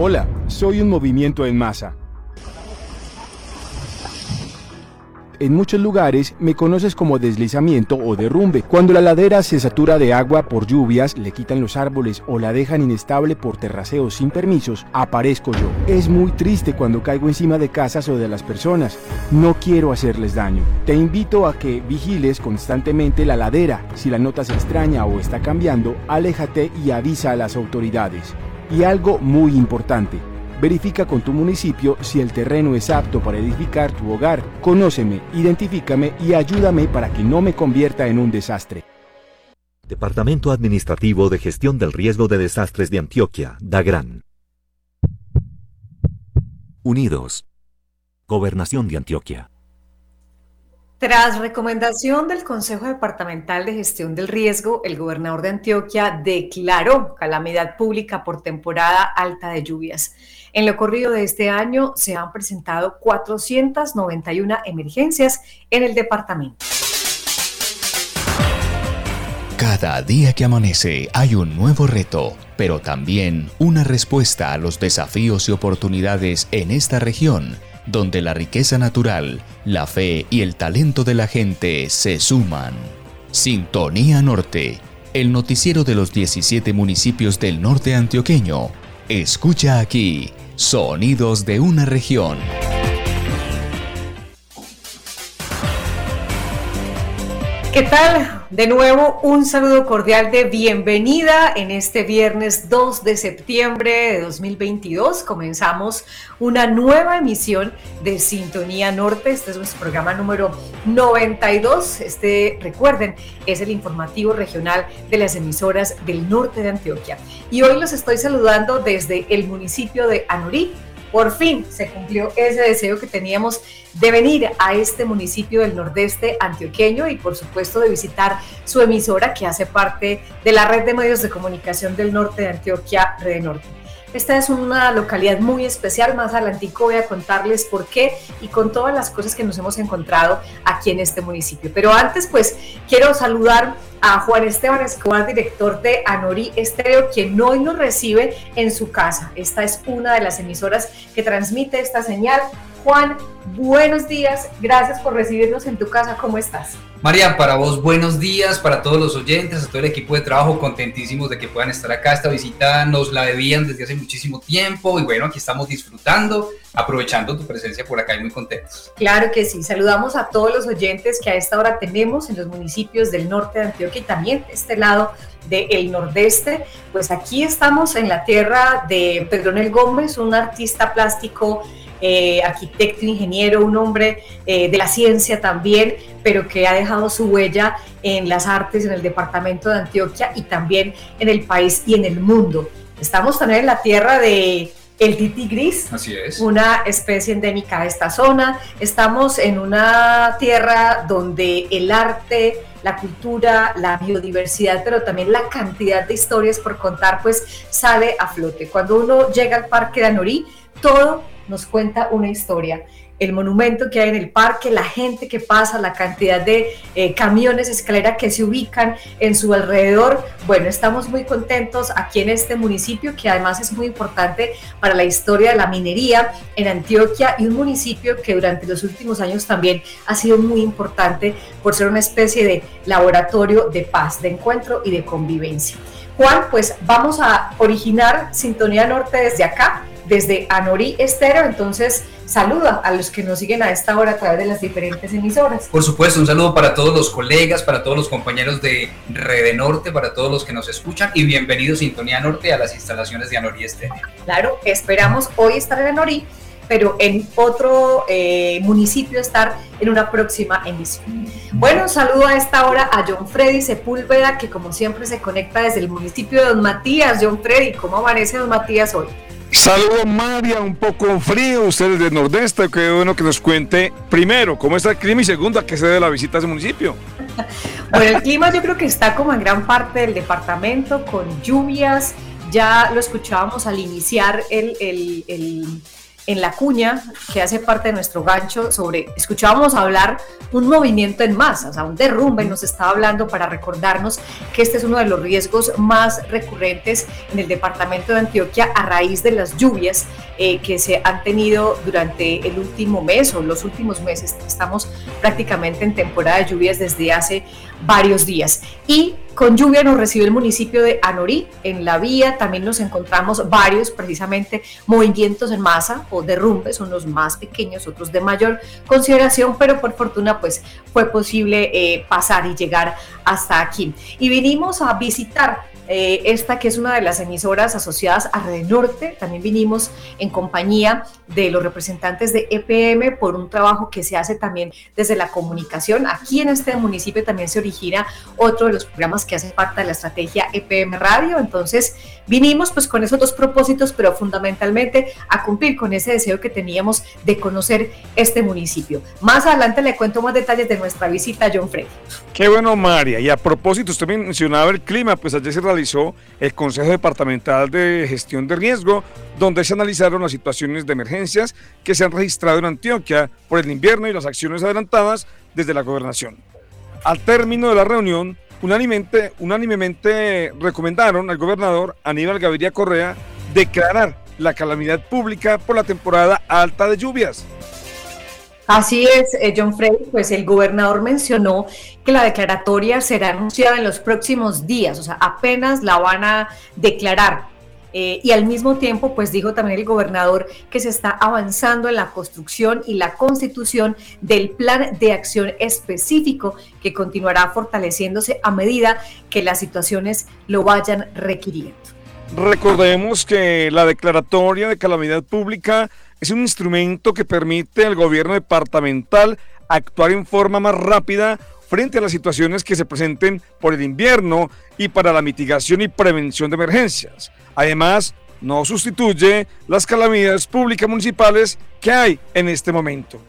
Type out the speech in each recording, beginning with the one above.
Hola, soy un movimiento en masa. En muchos lugares me conoces como deslizamiento o derrumbe. Cuando la ladera se satura de agua por lluvias, le quitan los árboles o la dejan inestable por terraceos sin permisos, aparezco yo. Es muy triste cuando caigo encima de casas o de las personas. No quiero hacerles daño. Te invito a que vigiles constantemente la ladera. Si la notas extraña o está cambiando, aléjate y avisa a las autoridades. Y algo muy importante, Verifica con tu municipio si el terreno es apto para edificar tu hogar. Conóceme, identifícame y ayúdame para que no me convierta en un desastre. Departamento Administrativo de Gestión del Riesgo de Desastres de Antioquia, DAGRAN. Unidos. Gobernación de Antioquia. Tras recomendación del Consejo Departamental de Gestión del Riesgo, el gobernador de Antioquia declaró calamidad pública por temporada alta de lluvias. En lo corrido de este año se han presentado 491 emergencias en el departamento. Cada día que amanece hay un nuevo reto, pero también una respuesta a los desafíos y oportunidades en esta región donde la riqueza natural, la fe y el talento de la gente se suman. Sintonía Norte, el noticiero de los 17 municipios del norte antioqueño. Escucha aquí, sonidos de una región. ¿Qué tal? De nuevo, un saludo cordial de bienvenida en este viernes 2 de septiembre de 2022. Comenzamos una nueva emisión de Sintonía Norte. Este es nuestro programa número 92. Este, recuerden, es el informativo regional de las emisoras del norte de Antioquia. Y hoy los estoy saludando desde el municipio de Anorí, por fin se cumplió ese deseo que teníamos de venir a este municipio del nordeste antioqueño y por supuesto de visitar su emisora que hace parte de la red de medios de comunicación del norte de Antioquia, Red Norte. Esta es una localidad muy especial, más adelantico voy a contarles por qué y con todas las cosas que nos hemos encontrado aquí en este municipio. Pero antes pues quiero saludar a Juan Esteban Escobar, director de Anori Estéreo, quien hoy nos recibe en su casa. Esta es una de las emisoras que transmite esta señal. Juan, buenos días, gracias por recibirnos en tu casa, ¿cómo estás? María, para vos buenos días, para todos los oyentes, a todo el equipo de trabajo, contentísimos de que puedan estar acá. Esta visita nos la debían desde hace muchísimo tiempo y bueno, aquí estamos disfrutando, aprovechando tu presencia por acá y muy contentos. Claro que sí, saludamos a todos los oyentes que a esta hora tenemos en los municipios del norte de Antioquia y también de este lado del nordeste. Pues aquí estamos en la tierra de Pedronel Gómez, un artista plástico eh, arquitecto, ingeniero, un hombre eh, de la ciencia también, pero que ha dejado su huella en las artes en el departamento de Antioquia y también en el país y en el mundo. Estamos también en la tierra de el titi gris, Así es. una especie endémica de esta zona. Estamos en una tierra donde el arte, la cultura, la biodiversidad, pero también la cantidad de historias por contar, pues sale a flote. Cuando uno llega al parque de Anorí, todo nos cuenta una historia. El monumento que hay en el parque, la gente que pasa, la cantidad de eh, camiones, escalera que se ubican en su alrededor. Bueno, estamos muy contentos aquí en este municipio que además es muy importante para la historia de la minería en Antioquia y un municipio que durante los últimos años también ha sido muy importante por ser una especie de laboratorio de paz, de encuentro y de convivencia. Juan, pues vamos a originar Sintonía Norte desde acá desde Anorí Estero. Entonces, saluda a los que nos siguen a esta hora a través de las diferentes emisoras. Por supuesto, un saludo para todos los colegas, para todos los compañeros de Rede Norte, para todos los que nos escuchan y bienvenidos Sintonía Norte a las instalaciones de Anorí Estéreo. Claro, esperamos hoy estar en Anorí pero en otro eh, municipio estar en una próxima emisión. Bueno, saludo a esta hora a John Freddy Sepúlveda, que como siempre se conecta desde el municipio de Don Matías. John Freddy, ¿cómo amanece Don Matías hoy? Saludos María, un poco frío, ustedes del Nordeste, qué bueno que nos cuente primero cómo está el clima y segundo a qué se debe la visita a ese municipio. bueno, el clima yo creo que está como en gran parte del departamento, con lluvias, ya lo escuchábamos al iniciar el, el en la cuña que hace parte de nuestro gancho sobre, escuchábamos hablar un movimiento en masa, o sea, un derrumbe, nos estaba hablando para recordarnos que este es uno de los riesgos más recurrentes en el departamento de Antioquia a raíz de las lluvias eh, que se han tenido durante el último mes o los últimos meses. Estamos prácticamente en temporada de lluvias desde hace varios días. Y con lluvia nos recibe el municipio de Anorí. En la vía también nos encontramos varios, precisamente, movimientos en masa o derrumbes, unos más pequeños, otros de mayor consideración, pero por fortuna pues fue posible eh, pasar y llegar hasta aquí. Y vinimos a visitar eh, esta que es una de las emisoras asociadas a Red Norte. También vinimos en compañía de los representantes de EPM por un trabajo que se hace también desde la comunicación. Aquí en este municipio también se origina otro de los programas que hace parte de la estrategia EPM Radio. Entonces, vinimos pues con esos dos propósitos, pero fundamentalmente a cumplir con ese deseo que teníamos de conocer este municipio. Más adelante le cuento más detalles de nuestra visita a John Frey. Qué bueno, María. Y a propósito, usted mencionaba el clima, pues ayer se realizó el Consejo Departamental de Gestión de Riesgo, donde se analizaron las situaciones de emergencias que se han registrado en Antioquia por el invierno y las acciones adelantadas desde la gobernación. Al término de la reunión, unánimemente, recomendaron al gobernador Aníbal Gaviria Correa declarar la calamidad pública por la temporada alta de lluvias. Así es, eh, John Frey, pues el gobernador mencionó que la declaratoria será anunciada en los próximos días, o sea, apenas la van a declarar. Eh, y al mismo tiempo, pues dijo también el gobernador que se está avanzando en la construcción y la constitución del plan de acción específico que continuará fortaleciéndose a medida que las situaciones lo vayan requiriendo. Recordemos que la declaratoria de calamidad pública es un instrumento que permite al gobierno departamental actuar en forma más rápida frente a las situaciones que se presenten por el invierno y para la mitigación y prevención de emergencias. Además, no sustituye las calamidades públicas municipales que hay en este momento.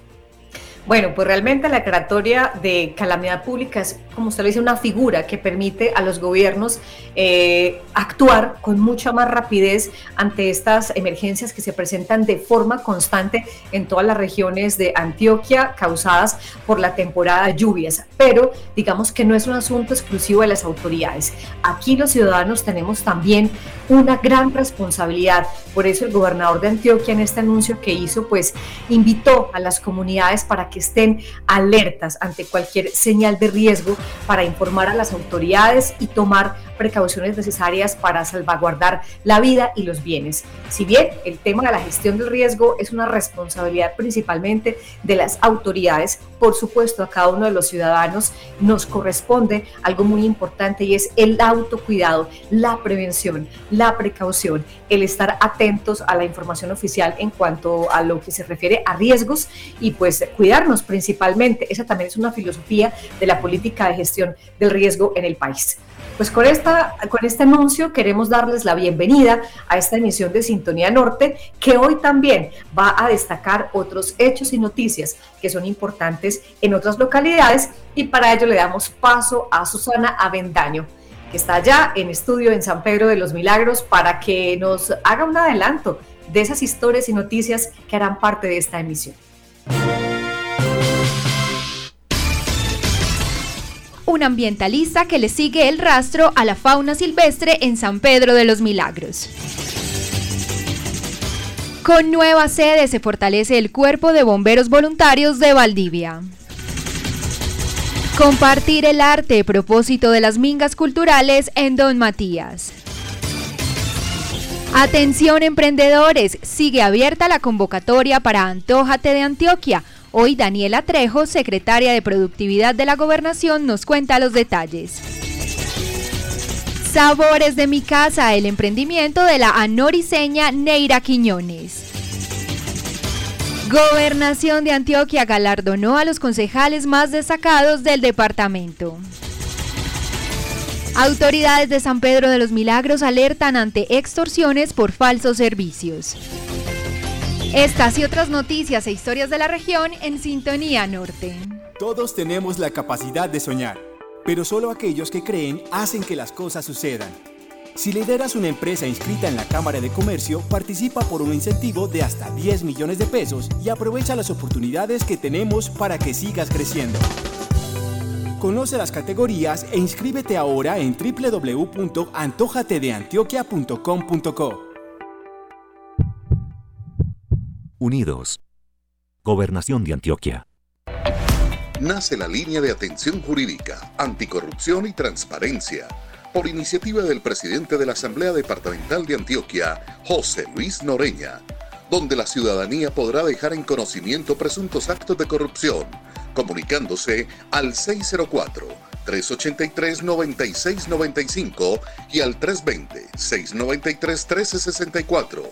Bueno, pues realmente la declaratoria de calamidad pública es, como usted lo dice, una figura que permite a los gobiernos eh, actuar con mucha más rapidez ante estas emergencias que se presentan de forma constante en todas las regiones de Antioquia causadas por la temporada de lluvias. Pero digamos que no es un asunto exclusivo de las autoridades. Aquí los ciudadanos tenemos también una gran responsabilidad. Por eso el gobernador de Antioquia en este anuncio que hizo, pues invitó a las comunidades para que estén alertas ante cualquier señal de riesgo para informar a las autoridades y tomar precauciones necesarias para salvaguardar la vida y los bienes. Si bien el tema de la gestión del riesgo es una responsabilidad principalmente de las autoridades, por supuesto a cada uno de los ciudadanos nos corresponde algo muy importante y es el autocuidado, la prevención, la precaución, el estar atentos a la información oficial en cuanto a lo que se refiere a riesgos y pues cuidarnos principalmente. Esa también es una filosofía de la política de gestión del riesgo en el país. Pues con, esta, con este anuncio queremos darles la bienvenida a esta emisión de Sintonía Norte, que hoy también va a destacar otros hechos y noticias que son importantes en otras localidades y para ello le damos paso a Susana Avendaño que está allá en estudio en San Pedro de los Milagros para que nos haga un adelanto de esas historias y noticias que harán parte de esta emisión. Un ambientalista que le sigue el rastro a la fauna silvestre en San Pedro de los Milagros. Con nueva sede se fortalece el Cuerpo de Bomberos Voluntarios de Valdivia. Compartir el arte, propósito de las mingas culturales en Don Matías. Atención emprendedores, sigue abierta la convocatoria para Antójate de Antioquia, Hoy Daniela Trejo, secretaria de Productividad de la Gobernación, nos cuenta los detalles. Sabores de mi casa, el emprendimiento de la anoriseña Neira Quiñones. Gobernación de Antioquia galardonó a los concejales más destacados del departamento. Autoridades de San Pedro de los Milagros alertan ante extorsiones por falsos servicios. Estas y otras noticias e historias de la región en Sintonía Norte. Todos tenemos la capacidad de soñar, pero solo aquellos que creen hacen que las cosas sucedan. Si lideras una empresa inscrita en la Cámara de Comercio, participa por un incentivo de hasta 10 millones de pesos y aprovecha las oportunidades que tenemos para que sigas creciendo. Conoce las categorías e inscríbete ahora en www.antojatedeantioquia.com.co. Unidos. Gobernación de Antioquia. Nace la línea de atención jurídica, anticorrupción y transparencia por iniciativa del presidente de la Asamblea Departamental de Antioquia, José Luis Noreña, donde la ciudadanía podrá dejar en conocimiento presuntos actos de corrupción, comunicándose al 604-383-9695 y al 320-693-1364.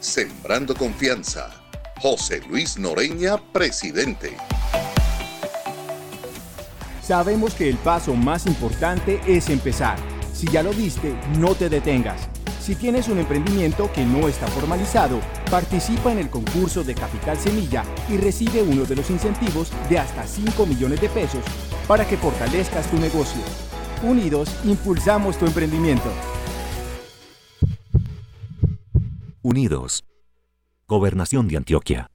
Sembrando confianza. José Luis Noreña, presidente. Sabemos que el paso más importante es empezar. Si ya lo diste, no te detengas. Si tienes un emprendimiento que no está formalizado, participa en el concurso de Capital Semilla y recibe uno de los incentivos de hasta 5 millones de pesos para que fortalezcas tu negocio. Unidos, impulsamos tu emprendimiento. Unidos. Gobernación de Antioquia.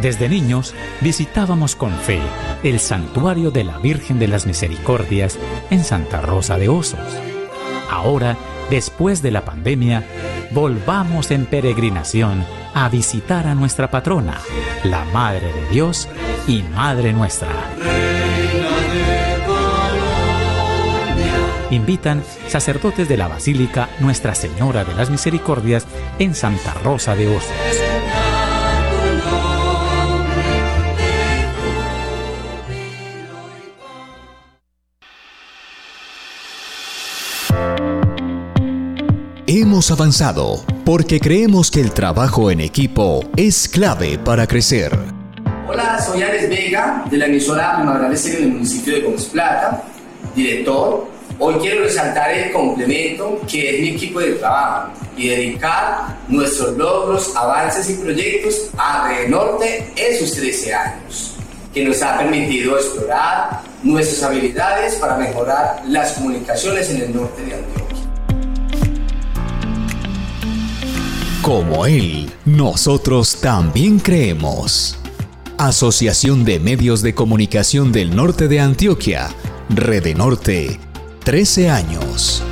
Desde niños visitábamos con fe el santuario de la Virgen de las Misericordias en Santa Rosa de Osos. Ahora, después de la pandemia, volvamos en peregrinación a visitar a nuestra patrona, la Madre de Dios y Madre nuestra. Invitan sacerdotes de la Basílica Nuestra Señora de las Misericordias en Santa Rosa de Osos. Hemos avanzado porque creemos que el trabajo en equipo es clave para crecer. Hola, soy Ares Vega de la emisora Primavera en el municipio de Gómez Plata, director. Hoy quiero resaltar el complemento que es mi equipo de trabajo y dedicar nuestros logros, avances y proyectos a Red Norte en sus 13 años, que nos ha permitido explorar nuestras habilidades para mejorar las comunicaciones en el norte de Antioquia. Como él, nosotros también creemos. Asociación de Medios de Comunicación del Norte de Antioquia, Rede Norte, 13 años.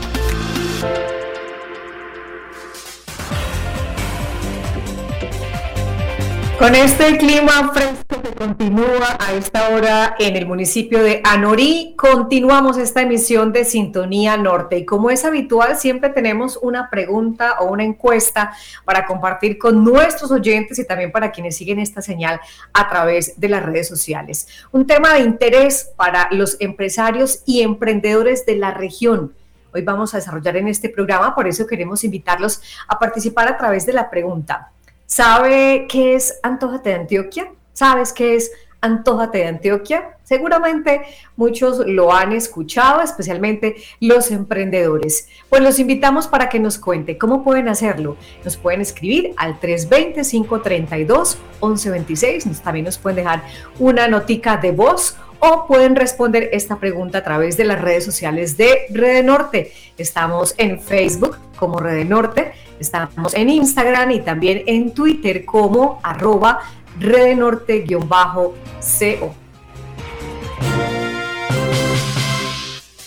Con este clima fresco que continúa a esta hora en el municipio de Anorí, continuamos esta emisión de Sintonía Norte. Y como es habitual, siempre tenemos una pregunta o una encuesta para compartir con nuestros oyentes y también para quienes siguen esta señal a través de las redes sociales. Un tema de interés para los empresarios y emprendedores de la región. Hoy vamos a desarrollar en este programa, por eso queremos invitarlos a participar a través de la pregunta. ¿Sabe qué es Antójate de Antioquia? ¿Sabes qué es Antójate de Antioquia? Seguramente muchos lo han escuchado, especialmente los emprendedores. Pues los invitamos para que nos cuente cómo pueden hacerlo. Nos pueden escribir al 320-532-1126. También nos pueden dejar una notica de voz o pueden responder esta pregunta a través de las redes sociales de Rede Norte. Estamos en Facebook como Rede Norte Estamos en Instagram y también en Twitter como arroba redenorte-co.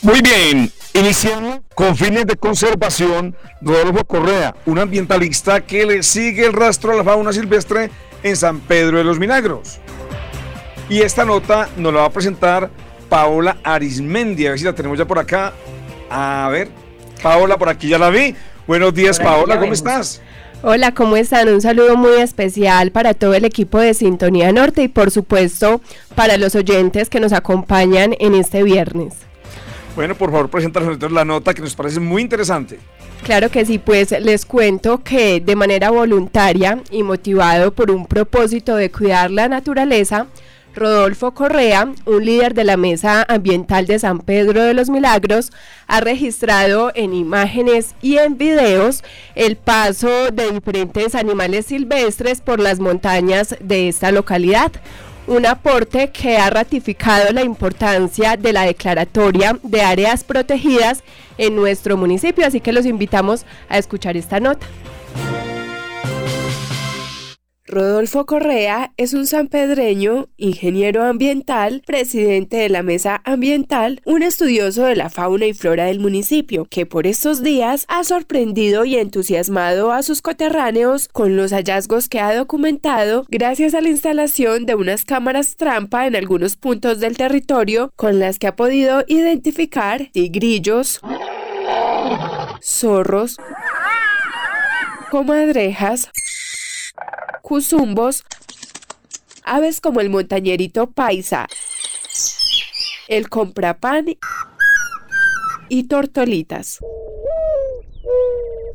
Muy bien, iniciamos con fines de conservación Rodolfo Correa, un ambientalista que le sigue el rastro a la fauna silvestre en San Pedro de los Milagros. Y esta nota nos la va a presentar Paola Arismendi, a ver si la tenemos ya por acá. A ver, Paola, por aquí ya la vi. Buenos días, Paola, ¿cómo estás? Hola, ¿cómo están? Un saludo muy especial para todo el equipo de Sintonía Norte y por supuesto para los oyentes que nos acompañan en este viernes. Bueno, por favor, preséntanos la nota que nos parece muy interesante. Claro que sí, pues les cuento que de manera voluntaria y motivado por un propósito de cuidar la naturaleza, Rodolfo Correa, un líder de la Mesa Ambiental de San Pedro de los Milagros, ha registrado en imágenes y en videos el paso de diferentes animales silvestres por las montañas de esta localidad. Un aporte que ha ratificado la importancia de la declaratoria de áreas protegidas en nuestro municipio, así que los invitamos a escuchar esta nota. Rodolfo Correa es un sanpedreño, ingeniero ambiental, presidente de la Mesa Ambiental, un estudioso de la fauna y flora del municipio, que por estos días ha sorprendido y entusiasmado a sus coterráneos con los hallazgos que ha documentado gracias a la instalación de unas cámaras trampa en algunos puntos del territorio con las que ha podido identificar tigrillos, zorros, comadrejas, cuzumbos, aves como el montañerito paisa, el comprapán y tortolitas.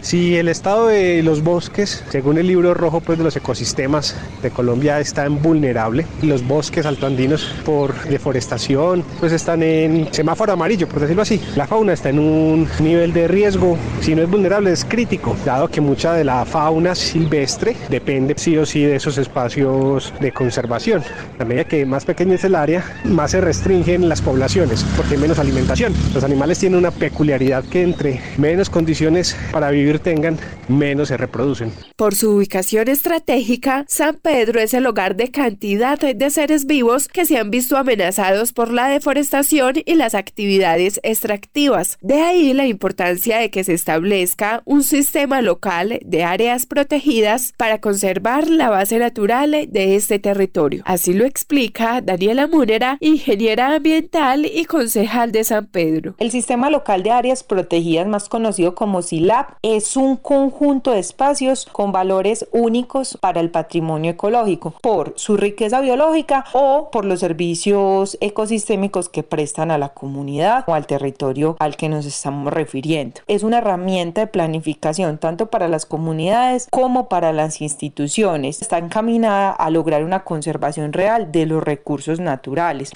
Si el estado de los bosques, según el libro rojo pues, de los ecosistemas de Colombia, está en vulnerable, los bosques altoandinos por deforestación pues están en semáforo amarillo, por decirlo así. La fauna está en un nivel de riesgo, si no es vulnerable es crítico, dado que mucha de la fauna silvestre depende sí o sí de esos espacios de conservación. A medida que más pequeño es el área, más se restringen las poblaciones porque hay menos alimentación. Los animales tienen una peculiaridad que entre menos condiciones para vivir tengan, menos se reproducen. Por su ubicación estratégica, San Pedro es el hogar de cantidad de seres vivos que se han visto amenazados por la deforestación y las actividades extractivas. De ahí la importancia de que se establezca un sistema local de áreas protegidas para conservar la base natural de este territorio. Así lo explica Daniela Múnera, ingeniera ambiental y concejal de San Pedro. El sistema local de áreas protegidas, más conocido como SILAP, es un conjunto de espacios con valores únicos para el patrimonio ecológico por su riqueza biológica o por los servicios ecosistémicos que prestan a la comunidad o al territorio al que nos estamos refiriendo. Es una herramienta de planificación tanto para las comunidades como para las instituciones. Está encaminada a lograr una conservación real de los recursos naturales.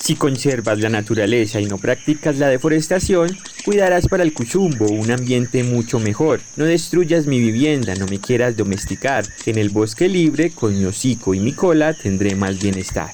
Si conservas la naturaleza y no practicas la deforestación, cuidarás para el cuchumbo un ambiente mucho mejor. No destruyas mi vivienda, no me quieras domesticar. En el bosque libre, con mi hocico y mi cola, tendré más bienestar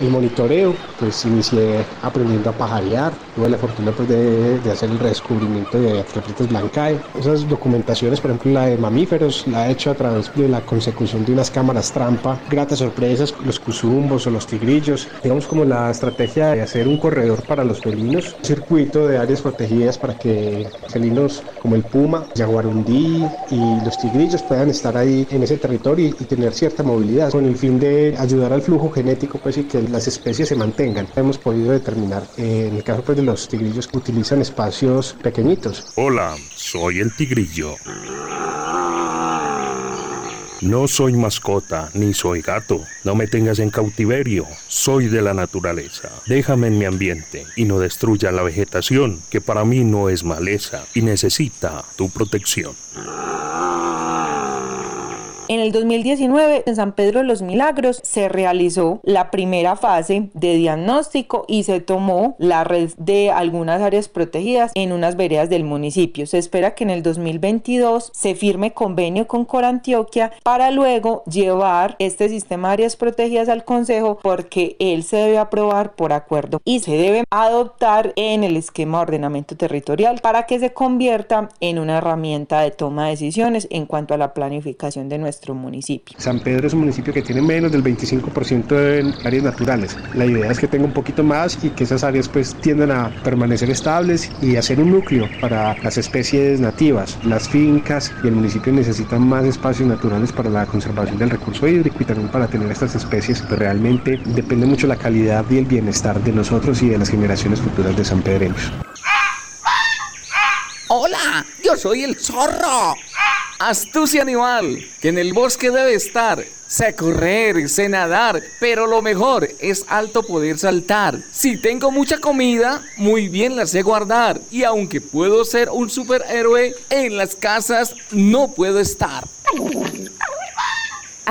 el monitoreo, pues inicié aprendiendo a pajarear, tuve la fortuna pues de, hacer el redescubrimiento de Atrofrites blancae. Esas documentaciones, por ejemplo la de mamíferos, la he hecho a través de la consecución de unas cámaras trampa, gratas sorpresas, los cuzumbos o los tigrillos, digamos como la estrategia de hacer un corredor para los felinos, un circuito de áreas protegidas para que felinos como el puma, jaguarundí y los tigrillos puedan estar ahí en ese territorio y, y tener cierta movilidad con el fin de ayudar al flujo genético pues y que las especies se mantengan. Hemos podido determinar, eh, en el caso pues, de los tigrillos, que utilizan espacios pequeñitos. Hola, soy el tigrillo. No soy mascota, ni soy gato. No me tengas en cautiverio. Soy de la naturaleza. Déjame en mi ambiente y no destruya la vegetación, que para mí no es maleza y necesita tu protección. En el 2019, en San Pedro de los Milagros, se realizó la primera fase de diagnóstico y se tomó la red de algunas áreas protegidas en unas veredas del municipio. Se espera que en el 2022 se firme convenio con Corantioquia para luego llevar este sistema de áreas protegidas al Consejo porque él se debe aprobar por acuerdo y se debe adoptar en el esquema de ordenamiento territorial para que se convierta en una herramienta de toma de decisiones en cuanto a la planificación de nuestro municipio. San Pedro es un municipio que tiene menos del 25% en áreas naturales. La idea es que tenga un poquito más y que esas áreas pues tiendan a permanecer estables y a ser un núcleo para las especies nativas. Las fincas y el municipio necesitan más espacios naturales para la conservación del recurso hídrico y también para tener estas especies. Pero realmente depende mucho la calidad y el bienestar de nosotros y de las generaciones futuras de San Pedreños. Hola, yo soy el zorro. Astucia animal, que en el bosque debe estar. Sé correr, sé nadar, pero lo mejor es alto poder saltar. Si tengo mucha comida, muy bien la sé guardar. Y aunque puedo ser un superhéroe, en las casas no puedo estar.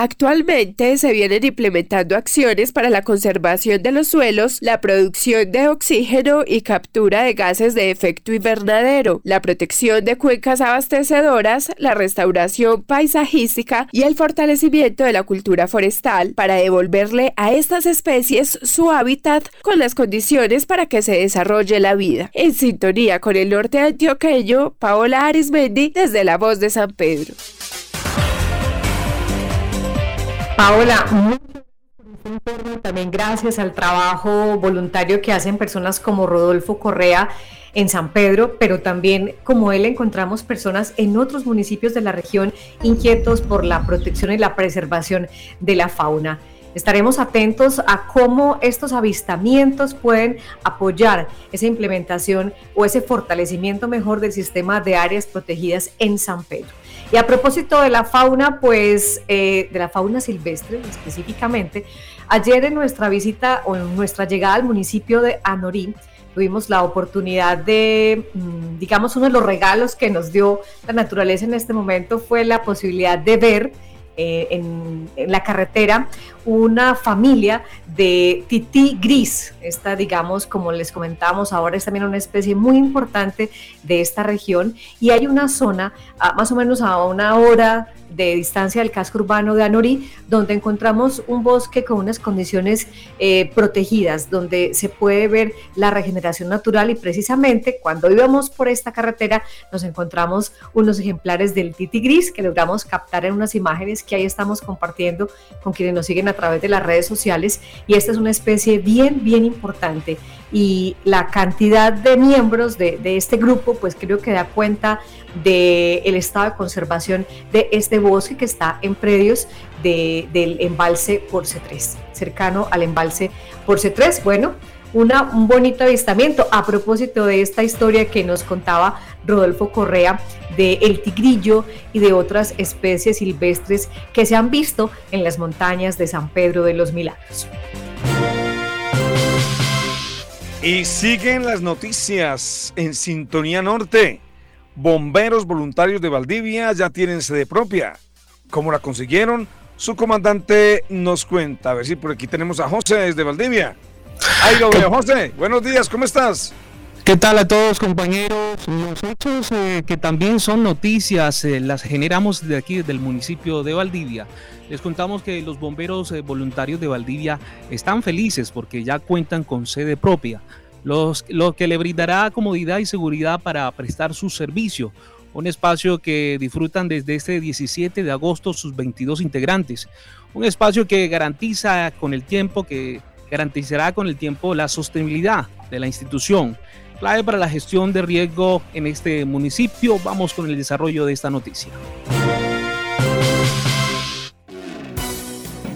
Actualmente se vienen implementando acciones para la conservación de los suelos, la producción de oxígeno y captura de gases de efecto invernadero, la protección de cuencas abastecedoras, la restauración paisajística y el fortalecimiento de la cultura forestal para devolverle a estas especies su hábitat con las condiciones para que se desarrolle la vida. En sintonía con el norte antioqueño, Paola Arismendi desde La Voz de San Pedro. Paola, también gracias al trabajo voluntario que hacen personas como Rodolfo Correa en San Pedro, pero también como él encontramos personas en otros municipios de la región inquietos por la protección y la preservación de la fauna. Estaremos atentos a cómo estos avistamientos pueden apoyar esa implementación o ese fortalecimiento mejor del sistema de áreas protegidas en San Pedro. Y a propósito de la fauna, pues eh, de la fauna silvestre específicamente, ayer en nuestra visita o en nuestra llegada al municipio de Anorí, tuvimos la oportunidad de, mm, digamos, uno de los regalos que nos dio la naturaleza en este momento fue la posibilidad de ver eh, en, la carretera una familia de tití gris. Esta, digamos, como les comentamos ahora, es también una especie muy importante de esta región y hay una zona, más o menos a una hora de distancia del casco urbano de Anorí, donde encontramos un bosque con unas condiciones eh, protegidas, donde se puede ver la regeneración natural y precisamente cuando íbamos por esta carretera nos encontramos unos ejemplares del titi gris que logramos captar en unas imágenes que ahí estamos compartiendo con quienes nos siguen a través de las redes sociales y esta es una especie bien, bien importante y la cantidad de miembros de, este grupo, pues creo que da cuenta del el estado de conservación de este bosque que está en predios del embalse Porce 3, cercano al embalse Porce 3. Bueno, una, un bonito avistamiento a propósito de esta historia que nos contaba Rodolfo Correa de el tigrillo y de otras especies silvestres que se han visto en las montañas de San Pedro de los Milagros. Y siguen las noticias en Sintonía Norte. Bomberos voluntarios de Valdivia ya tienen sede propia. ¿Cómo la consiguieron? Su comandante nos cuenta. A ver si por aquí tenemos a José desde Valdivia. Ahí lo veo, José. Buenos días, ¿cómo estás? ¿Qué tal a todos compañeros? Los hechos eh, que también son noticias eh, las generamos de aquí, desde el municipio de Valdivia. Les contamos que los bomberos eh, voluntarios de Valdivia están felices porque ya cuentan con sede propia, los, lo que le brindará comodidad y seguridad para prestar su servicio. Un espacio que disfrutan desde este 17 de agosto sus 22 integrantes. Un espacio que garantiza con el tiempo, que garantizará con el tiempo la sostenibilidad de la institución. Clave para la gestión de riesgo en este municipio. Vamos con el desarrollo de esta noticia.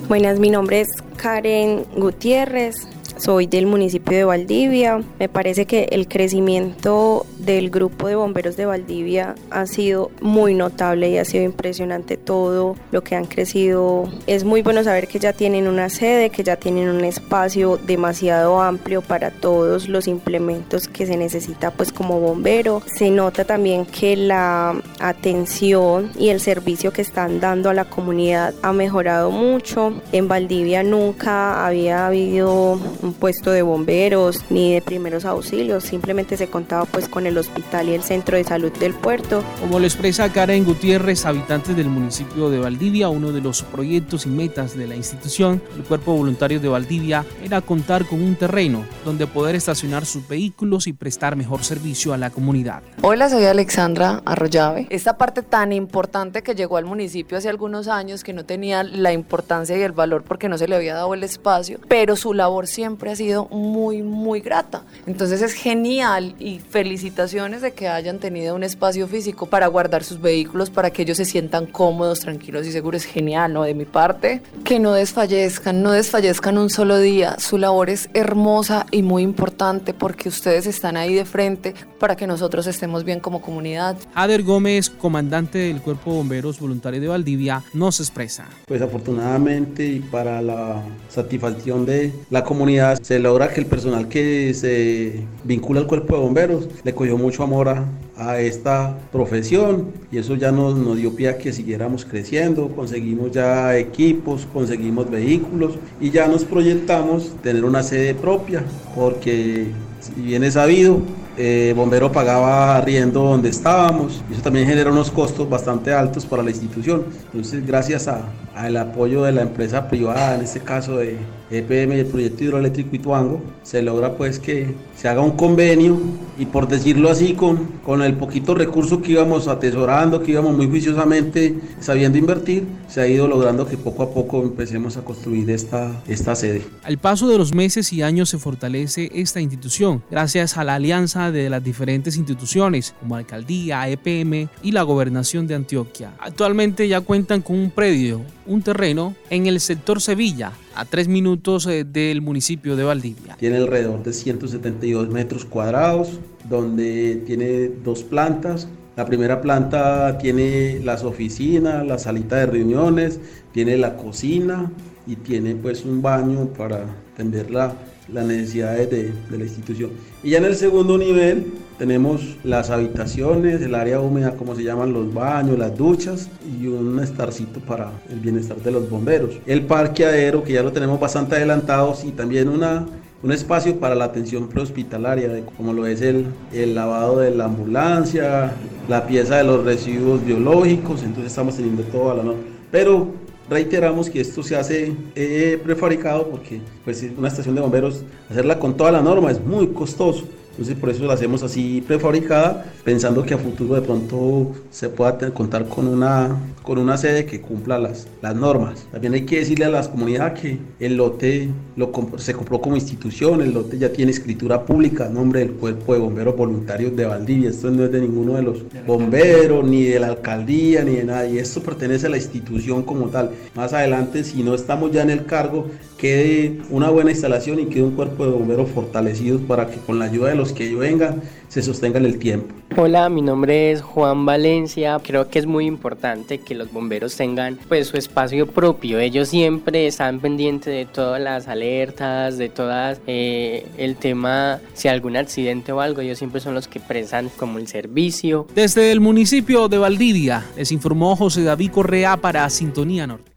Buenas, mi nombre es Karen Gutiérrez, soy del municipio de Valdivia. Me parece que el crecimiento del grupo de bomberos de Valdivia ha sido muy notable y ha sido impresionante todo lo que han crecido. Es muy bueno saber que ya tienen una sede, que ya tienen un espacio demasiado amplio para todos los implementos que se necesita pues como bombero. Se nota también que la atención y el servicio que están dando a la comunidad ha mejorado mucho. En Valdivia nunca había habido un puesto de bomberos ni de primeros auxilios, simplemente se contaba pues con el hospital y el centro de salud del puerto. Como lo expresa Karen Gutiérrez, habitantes del municipio de Valdivia, uno de los proyectos y metas de la institución, el Cuerpo Voluntario de Valdivia, era contar con un terreno donde poder estacionar sus vehículos y prestar mejor servicio a la comunidad. Hola, soy Alexandra Arroyave. Esta parte tan importante que llegó al municipio hace algunos años que no tenía la importancia y el valor porque no se le había dado el espacio, pero su labor siempre siempre ha sido muy, muy grata. Entonces es genial y felicitaciones de que hayan tenido un espacio físico para guardar sus vehículos, para que ellos se sientan cómodos, tranquilos y seguros. Es genial, ¿no? De mi parte, que no desfallezcan, no desfallezcan un solo día. Su labor es hermosa y muy importante porque ustedes están ahí de frente para que nosotros estemos bien como comunidad. Ader Gómez, comandante del Cuerpo de Bomberos Voluntarios de Valdivia, nos expresa. Pues afortunadamente y para la satisfacción de la comunidad se logra que el personal que se vincula al cuerpo de bomberos le cogió mucho amor a, a esta profesión y eso ya nos, nos dio pie a que siguiéramos creciendo, conseguimos ya equipos, conseguimos vehículos y ya nos proyectamos tener una sede propia porque si bien es sabido, eh, Bombero pagaba arriendo donde estábamos y eso también genera unos costos bastante altos para la institución. Entonces, gracias al apoyo de la empresa privada, en este caso de EPM y el proyecto hidroeléctrico Ituango, se logra pues que se haga un convenio y por decirlo así, con, con el poquito recurso que íbamos atesorando, que íbamos muy juiciosamente sabiendo invertir, se ha ido logrando que poco a poco empecemos a construir esta, esta sede. Al paso de los meses y años se fortalece esta institución gracias a la alianza de las diferentes instituciones como Alcaldía, EPM y la Gobernación de Antioquia. Actualmente ya cuentan con un predio, un terreno en el sector Sevilla, a tres minutos eh, del municipio de Valdivia. Tiene alrededor de 172 metros cuadrados, donde tiene dos plantas. La primera planta tiene las oficinas, la salita de reuniones, tiene la cocina y tiene pues un baño para atender la, las necesidades de, de, la institución. Y ya en el segundo nivel tenemos las habitaciones, el área húmeda, como se llaman los baños, las duchas y un estarcito para el bienestar de los bomberos. El parqueadero, que ya lo tenemos bastante adelantados, y también una, un espacio para la atención prehospitalaria, como lo es el, el lavado de la ambulancia, la pieza de los residuos biológicos, entonces estamos teniendo toda la norma. Pero reiteramos que esto se hace eh, prefabricado porque pues una estación de bomberos hacerla con toda la norma es muy costoso entonces por eso la hacemos así prefabricada, pensando que a futuro de pronto se pueda contar con una, con una sede que cumpla las, las normas. También hay que decirle a las comunidades que el lote lo se compró como institución, el lote ya tiene escritura pública nombre del Cuerpo de Bomberos Voluntarios de Valdivia. Esto no es de ninguno de los bomberos, ni de la alcaldía, ni de nadie. Esto pertenece a la institución como tal. Más adelante, si no estamos ya en el cargo, quede una buena instalación y quede un cuerpo de bomberos fortalecidos para que con la ayuda de los que vengan se sostengan el tiempo. Hola, mi nombre es Juan Valencia. Creo que es muy importante que los bomberos tengan pues su espacio propio. Ellos siempre están pendientes de todas las alertas, de todas eh, el tema si hay algún accidente o algo. Ellos siempre son los que prestan como el servicio. Desde el municipio de Valdivia les informó José David Correa para Sintonía Norte.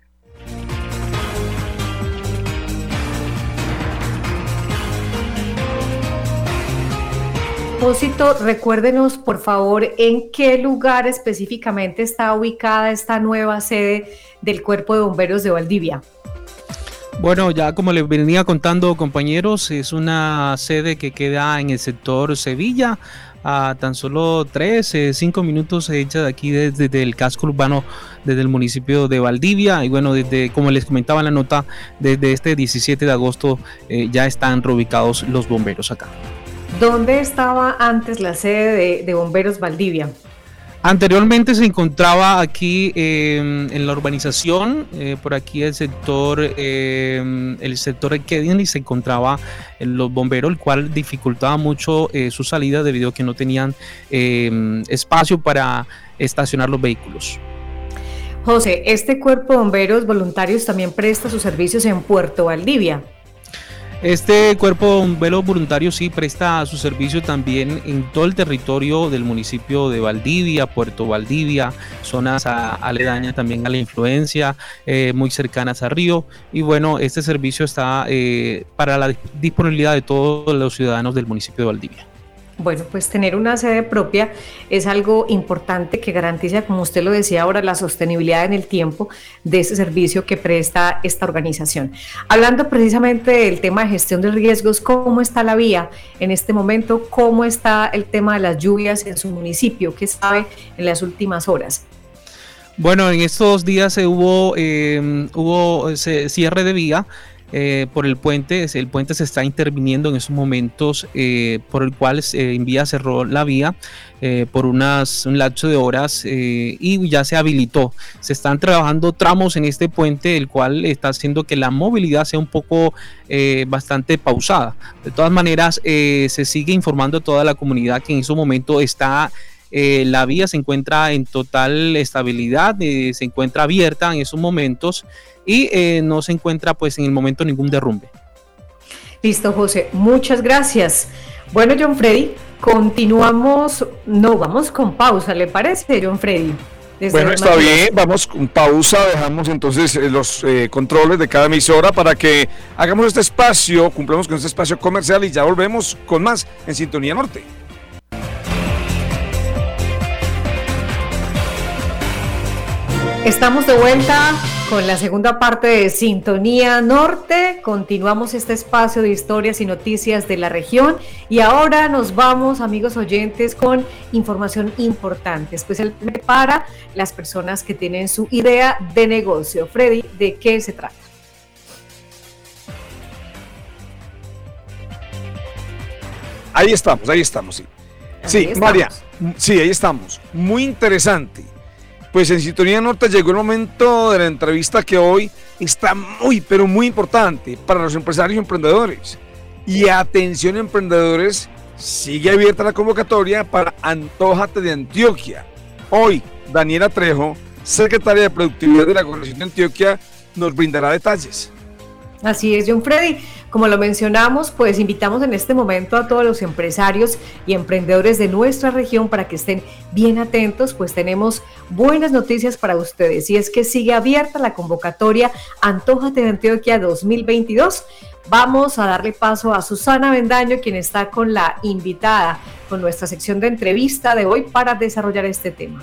Propósito, recuérdenos por favor en qué lugar específicamente está ubicada esta nueva sede del Cuerpo de Bomberos de Valdivia. Bueno, ya como les venía contando compañeros, es una sede que queda en el sector Sevilla, a tan solo 3, 5 minutos hecha de aquí desde, el casco urbano, desde el municipio de Valdivia. Y bueno, desde, como les comentaba en la nota, desde este 17 de agosto eh, ya están reubicados los bomberos acá. ¿Dónde estaba antes la sede de, Bomberos Valdivia? Anteriormente se encontraba aquí eh, en la urbanización, eh, por aquí el sector, eh, el sector de Kennedy se encontraba en los bomberos, el cual dificultaba mucho su salida debido a que no tenían espacio para estacionar los vehículos. José, este cuerpo de bomberos voluntarios también presta sus servicios en Puerto Valdivia. Este cuerpo de bomberos voluntarios sí presta su servicio también en todo el territorio del municipio de Valdivia, Puerto Valdivia, zonas aledañas también a la influencia, eh, muy cercanas a Río. Y bueno, este servicio está eh, para la disponibilidad de todos los ciudadanos del municipio de Valdivia. Bueno, pues tener una sede propia es algo importante que garantiza, como usted lo decía ahora, la sostenibilidad en el tiempo de ese servicio que presta esta organización. Hablando precisamente del tema de gestión de riesgos, ¿cómo está la vía en este momento? ¿Cómo está el tema de las lluvias en su municipio? ¿Qué sabe en las últimas horas? Bueno, en estos días se hubo, eh, hubo cierre de vía eh, por el puente. El puente se está interviniendo en esos momentos eh, por el cual en vía cerró la vía eh, por unas, un lapso de horas y ya se habilitó. Se están trabajando tramos en este puente, el cual está haciendo que la movilidad sea un poco bastante pausada. De todas maneras, se sigue informando a toda la comunidad que en ese momento está la vía se encuentra en total estabilidad, se encuentra abierta en esos momentos y eh, no se encuentra pues en el momento ningún derrumbe. Listo, José. Muchas gracias. Bueno, John Freddy, continuamos. No, vamos con pausa, ¿le parece, John Freddy? bueno, está bien, vamos con pausa, dejamos entonces eh, los eh, controles de cada emisora para que hagamos este espacio, cumplamos con este espacio comercial y ya volvemos con más en Sintonía Norte. Estamos de vuelta con la segunda parte de Sintonía Norte. Continuamos este espacio de historias y noticias de la región y ahora nos vamos, amigos oyentes, con información importante, especialmente para las personas que tienen su idea de negocio. Freddy, ¿de qué se trata? Ahí estamos, ahí estamos, sí. sí, María, sí, ahí estamos. Muy interesante pues en Sintonía Norte llegó el momento de la entrevista que hoy está muy, pero muy importante para los empresarios y emprendedores. Y atención emprendedores, sigue abierta la convocatoria para Antójate de Antioquia. Hoy, Daniela Trejo, secretaria de Productividad de la Gobernación de Antioquia, nos brindará detalles. Así es, John Freddy. Como lo mencionamos, pues invitamos en este momento a todos los empresarios y emprendedores de nuestra región para que estén bien atentos, pues tenemos buenas noticias para ustedes. Y es que sigue abierta la convocatoria Antójate de Antioquia 2022. Vamos a darle paso a Susana Bendaño, quien está con la invitada, con nuestra sección de entrevista de hoy para desarrollar este tema.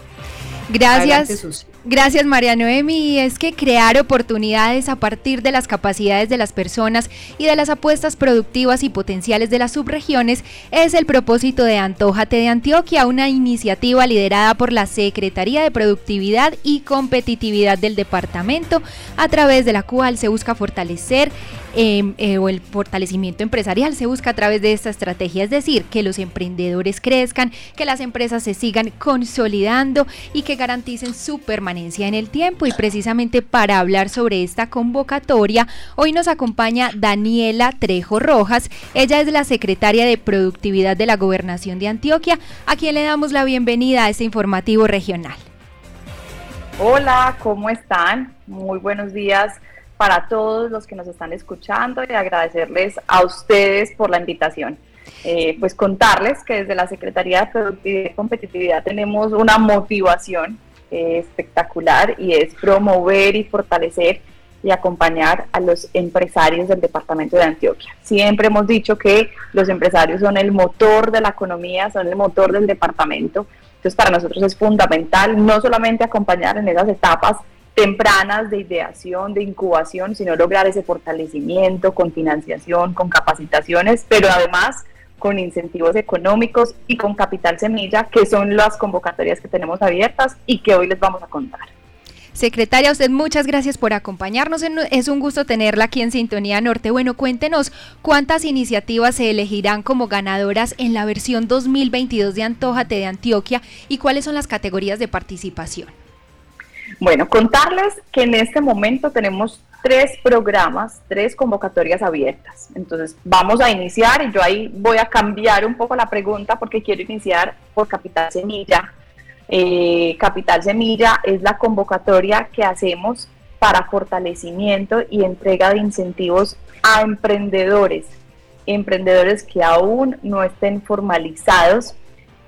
Gracias. Gracias María Noemi. Es que crear oportunidades a partir de las capacidades de las personas y de las apuestas productivas y potenciales de las subregiones es el propósito de Antójate de Antioquia, una iniciativa liderada por la Secretaría de Productividad y Competitividad del departamento, a través de la cual se busca fortalecer Em, eh, o el fortalecimiento empresarial se busca a través de esta estrategia, es decir, que los emprendedores crezcan, que las empresas se sigan consolidando y que garanticen su permanencia en el tiempo. Y precisamente para hablar sobre esta convocatoria, hoy nos acompaña Daniela Trejo Rojas. Ella es la secretaria de Productividad de la Gobernación de Antioquia, a quien le damos la bienvenida a este informativo regional. Hola, ¿cómo están? Muy buenos días para todos los que nos están escuchando y agradecerles a ustedes por la invitación. Eh, pues contarles que desde la Secretaría de Productividad y Competitividad tenemos una motivación eh, espectacular y es promover y fortalecer y acompañar a los empresarios del departamento de Antioquia. Siempre hemos dicho que los empresarios son el motor de la economía, son el motor del departamento. Entonces para nosotros es fundamental no solamente acompañar en esas etapas tempranas de ideación, de incubación, sino lograr ese fortalecimiento con financiación, con capacitaciones, pero además con incentivos económicos y con capital semilla, que son las convocatorias que tenemos abiertas y que hoy les vamos a contar. Secretaria, usted muchas gracias por acompañarnos. Es un gusto tenerla aquí en Sintonía Norte. Bueno, cuéntenos cuántas iniciativas se elegirán como ganadoras en la versión 2022 de Antójate de Antioquia y cuáles son las categorías de participación. Bueno, contarles que en este momento tenemos tres programas, tres convocatorias abiertas. Entonces, vamos a iniciar y yo ahí voy a cambiar un poco la pregunta porque quiero iniciar por Capital Semilla. Eh, Capital Semilla es la convocatoria que hacemos para fortalecimiento y entrega de incentivos a emprendedores, emprendedores que aún no estén formalizados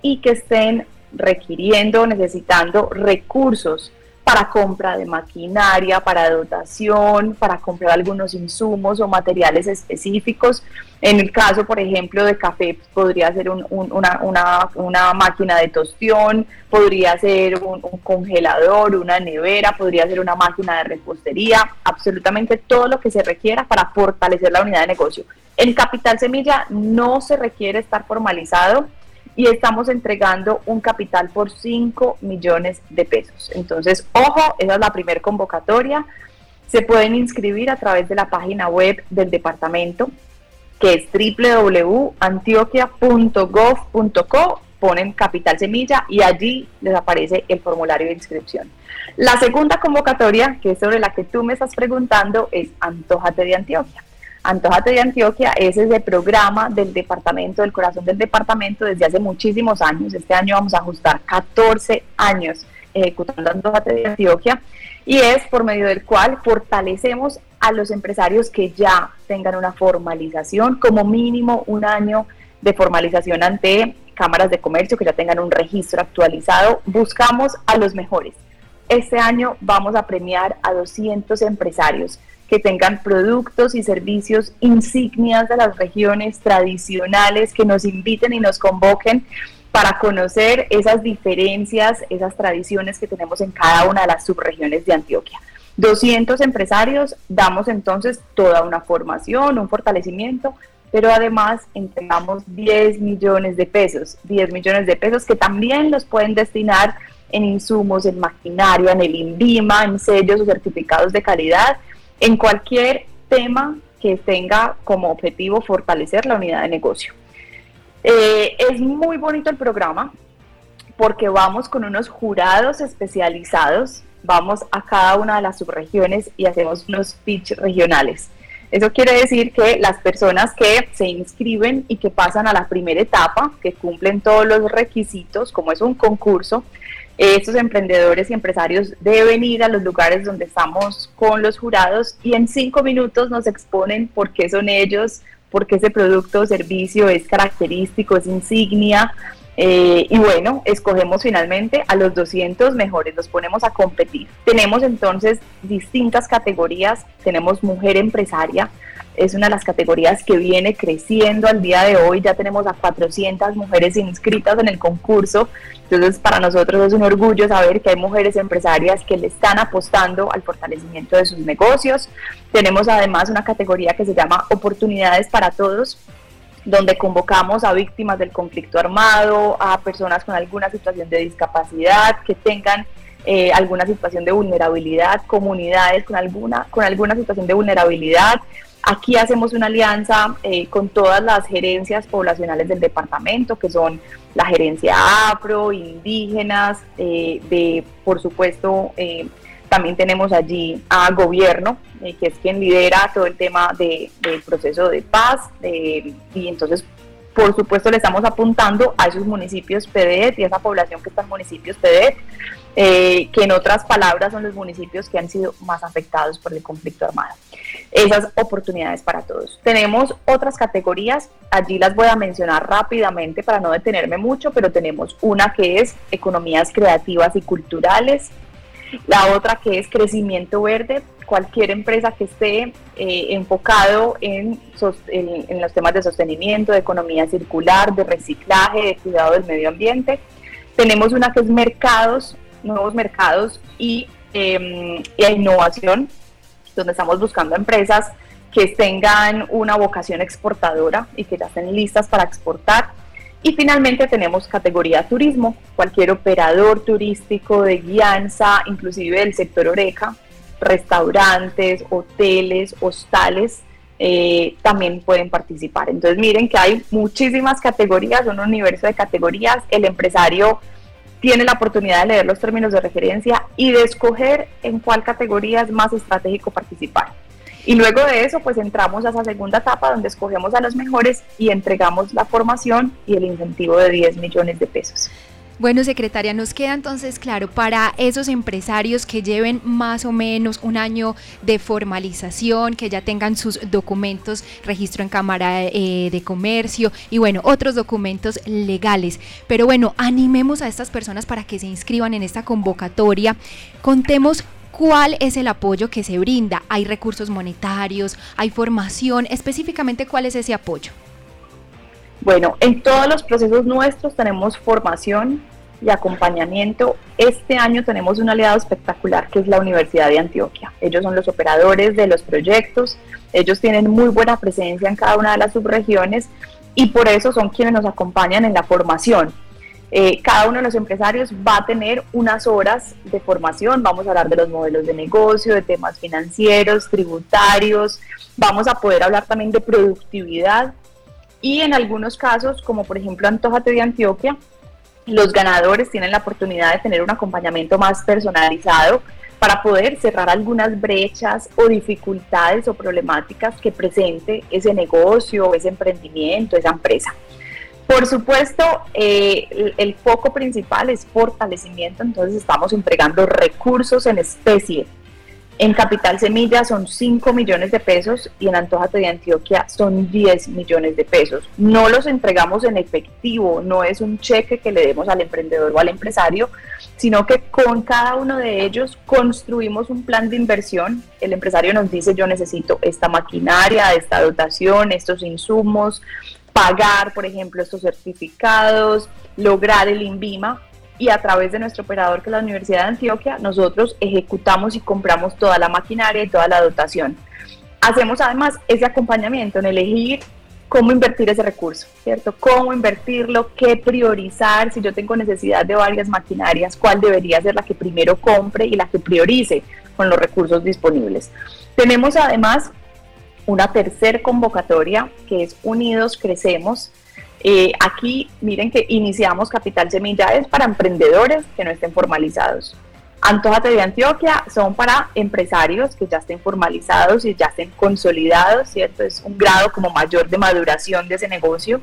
y que estén requiriendo, necesitando recursos para compra de maquinaria, para dotación, para comprar algunos insumos o materiales específicos. En el caso, por ejemplo, de café, podría ser una, máquina de tostión, podría ser un, un, congelador, una nevera, podría ser una máquina de repostería, absolutamente todo lo que se requiera para fortalecer la unidad de negocio. En Capital Semilla no se requiere estar formalizado, y estamos entregando un capital por 5 millones de pesos. Entonces, ojo, esa es la primera convocatoria. Se pueden inscribir a través de la página web del departamento, que es www.antioquia.gov.co, ponen capital semilla y allí les aparece el formulario de inscripción. La segunda convocatoria, que es sobre la que tú me estás preguntando, es Antojate de Antioquia. Antojate de Antioquia es ese programa del departamento, del corazón del departamento desde hace muchísimos años. Este año vamos a ajustar 14 años ejecutando Antojate de Antioquia y es por medio del cual fortalecemos a los empresarios que ya tengan una formalización, como mínimo un año de formalización ante cámaras de comercio, que ya tengan un registro actualizado. Buscamos a los mejores. Este año vamos a premiar a 200 empresarios que tengan productos y servicios insignias de las regiones tradicionales, que nos inviten y nos convoquen para conocer esas diferencias, esas tradiciones que tenemos en cada una de las subregiones de Antioquia. 200 empresarios, damos entonces toda una formación, un fortalecimiento, pero además entregamos 10 millones de pesos, 10 millones de pesos que también los pueden destinar en insumos, en maquinaria, en el INVIMA, en sellos o certificados de calidad, en cualquier tema que tenga como objetivo fortalecer la unidad de negocio. Eh, es muy bonito el programa porque vamos con unos jurados especializados vamos a cada una de las subregiones y hacemos unos pitch regionales. Eso quiere decir que las personas que se inscriben y que pasan a la primera etapa, que cumplen todos los requisitos, como es un concurso, estos emprendedores y empresarios deben ir a los lugares donde estamos con los jurados y en cinco minutos nos exponen por qué son ellos, por qué ese producto o servicio es característico, es insignia, eh, y bueno, escogemos finalmente a los 200 mejores, los ponemos a competir. Tenemos entonces distintas categorías, tenemos mujer empresaria, es una de las categorías que viene creciendo al día de hoy, ya tenemos a 400 mujeres inscritas en el concurso, entonces para nosotros es un orgullo saber que hay mujeres empresarias que le están apostando al fortalecimiento de sus negocios. Tenemos además una categoría que se llama Oportunidades para Todos, donde convocamos a víctimas del conflicto armado, a personas con alguna situación de discapacidad, que tengan eh, alguna situación de vulnerabilidad, comunidades con alguna, con alguna situación de vulnerabilidad. Aquí hacemos una alianza eh, con todas las gerencias poblacionales del departamento, que son la gerencia APRO, indígenas, eh, de, por supuesto, también tenemos allí a gobierno, eh, que es quien lidera todo el tema del proceso de paz. y entonces, por supuesto, le estamos apuntando a esos municipios PDET y a esa población que está en municipios PDET, eh, que en otras palabras son los municipios que han sido más afectados por el conflicto armado. Esas oportunidades para todos. Tenemos otras categorías, allí las voy a mencionar rápidamente para no detenerme mucho, pero tenemos una que es economías creativas y culturales, la otra que es crecimiento verde, cualquier empresa que esté eh, enfocado en, en, los temas de sostenimiento, de economía circular, de reciclaje, de cuidado del medio ambiente. Tenemos una que es mercados, nuevos mercados y, eh, y innovación, donde estamos buscando empresas que tengan una vocación exportadora y que ya estén listas para exportar. Y finalmente tenemos categoría turismo, cualquier operador turístico de guianza, inclusive del sector oreja, restaurantes, hoteles, hostales, eh, también pueden participar. Entonces miren que hay muchísimas categorías, un universo de categorías, el empresario tiene la oportunidad de leer los términos de referencia y de escoger en cuál categoría es más estratégico participar. Y luego de eso, pues entramos a esa segunda etapa donde escogemos a los mejores y entregamos la formación y el incentivo de 10 millones de pesos. Bueno, secretaria, nos queda entonces claro para esos empresarios que lleven más o menos un año de formalización, que ya tengan sus documentos, registro en Cámara eh, de Comercio y bueno, otros documentos legales. Pero bueno, animemos a estas personas para que se inscriban en esta convocatoria. Contemos ¿Cuál es el apoyo que se brinda? ¿Hay recursos monetarios? ¿Hay formación? Específicamente, ¿cuál es ese apoyo? Bueno, en todos los procesos nuestros tenemos formación y acompañamiento. Este año tenemos un aliado espectacular que es la Universidad de Antioquia. Ellos son los operadores de los proyectos, ellos tienen muy buena presencia en cada una de las subregiones y por eso son quienes nos acompañan en la formación. Eh, cada uno de los empresarios va a tener unas horas de formación, vamos a hablar de los modelos de negocio, de temas financieros, tributarios, vamos a poder hablar también de productividad y en algunos casos, como por ejemplo Antojate de Antioquia, los ganadores tienen la oportunidad de tener un acompañamiento más personalizado para poder cerrar algunas brechas o dificultades o problemáticas que presente ese negocio, ese emprendimiento, esa empresa. Por supuesto, eh, el, foco principal es fortalecimiento, entonces estamos entregando recursos en especie En Capital Semilla son 5 millones de pesos y en Antojate de Antioquia son 10 millones de pesos. No los entregamos en efectivo, no es un cheque que le demos al emprendedor o al empresario, sino que con cada uno de ellos construimos un plan de inversión. El empresario nos dice yo necesito esta maquinaria, esta dotación, estos insumos, pagar, por ejemplo, estos certificados, lograr el INVIMA y a través de nuestro operador que es la Universidad de Antioquia, nosotros ejecutamos y compramos toda la maquinaria y toda la dotación. Hacemos además ese acompañamiento en elegir cómo invertir ese recurso, ¿cierto? Cómo invertirlo, qué priorizar, si yo tengo necesidad de varias maquinarias, cuál debería ser la que primero compre y la que priorice con los recursos disponibles. Tenemos además una tercera convocatoria que es Unidos Crecemos, eh, aquí miren que iniciamos Capital Semilla es para emprendedores que no estén formalizados. Antojate de Antioquia son para empresarios que ya estén formalizados y ya estén consolidados, ¿cierto? Es un grado como mayor de maduración de ese negocio.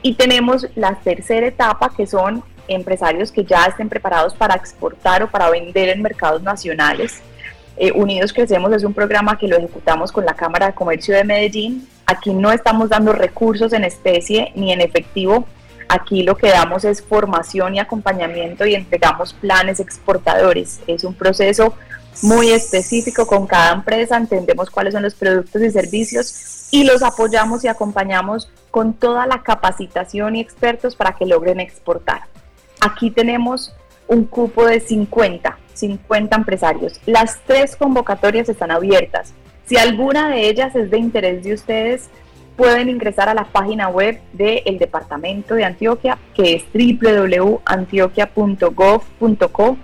Y tenemos la tercera etapa que son empresarios que ya estén preparados para exportar o para vender en mercados nacionales. Eh, Unidos Crecemos es un programa que lo ejecutamos con la Cámara de Comercio de Medellín Aquí no estamos dando recursos en especie ni en efectivo. Aquí lo que damos es formación y acompañamiento y entregamos planes exportadores. Es un proceso muy específico con cada empresa, entendemos cuáles son los productos y servicios y los apoyamos y acompañamos con toda la capacitación y expertos para que logren exportar. Aquí tenemos un cupo de 50, 50 empresarios. Las tres convocatorias están abiertas. Si alguna de ellas es de interés de ustedes, pueden ingresar a la página web del Departamento de Antioquia, que es www.antioquia.gov.co.